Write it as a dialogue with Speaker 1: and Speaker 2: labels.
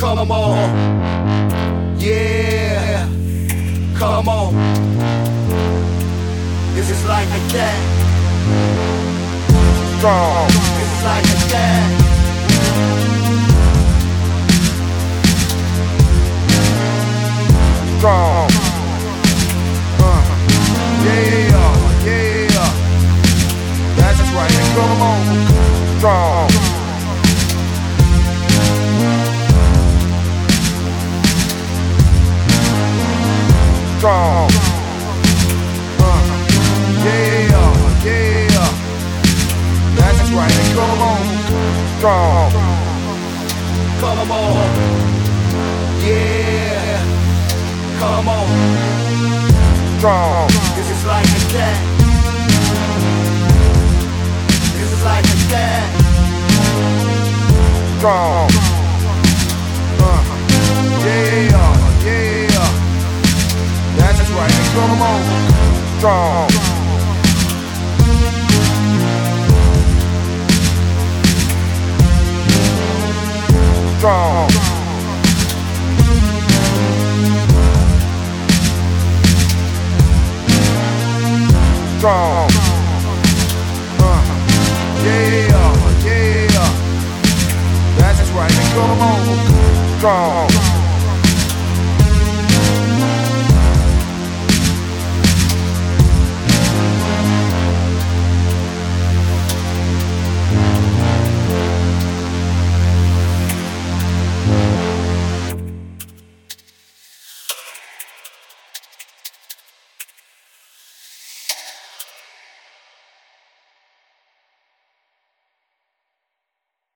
Speaker 1: Come on. Yeah. Come on. This is like a cat.
Speaker 2: Strong.
Speaker 1: This is like a cat.
Speaker 2: Strong. Uh, yeah, yeah. That's right. Come on. Strong. Strong. Uh, yeah, yeah. That's right. Come on. Strong.
Speaker 1: Come on. Yeah. Come on.
Speaker 2: Strong.
Speaker 1: This is like a cat. This is like a cat.
Speaker 2: Strong. Strong. Strong. Strong. Uh, yeah, yeah. That's right. Come on. Strong.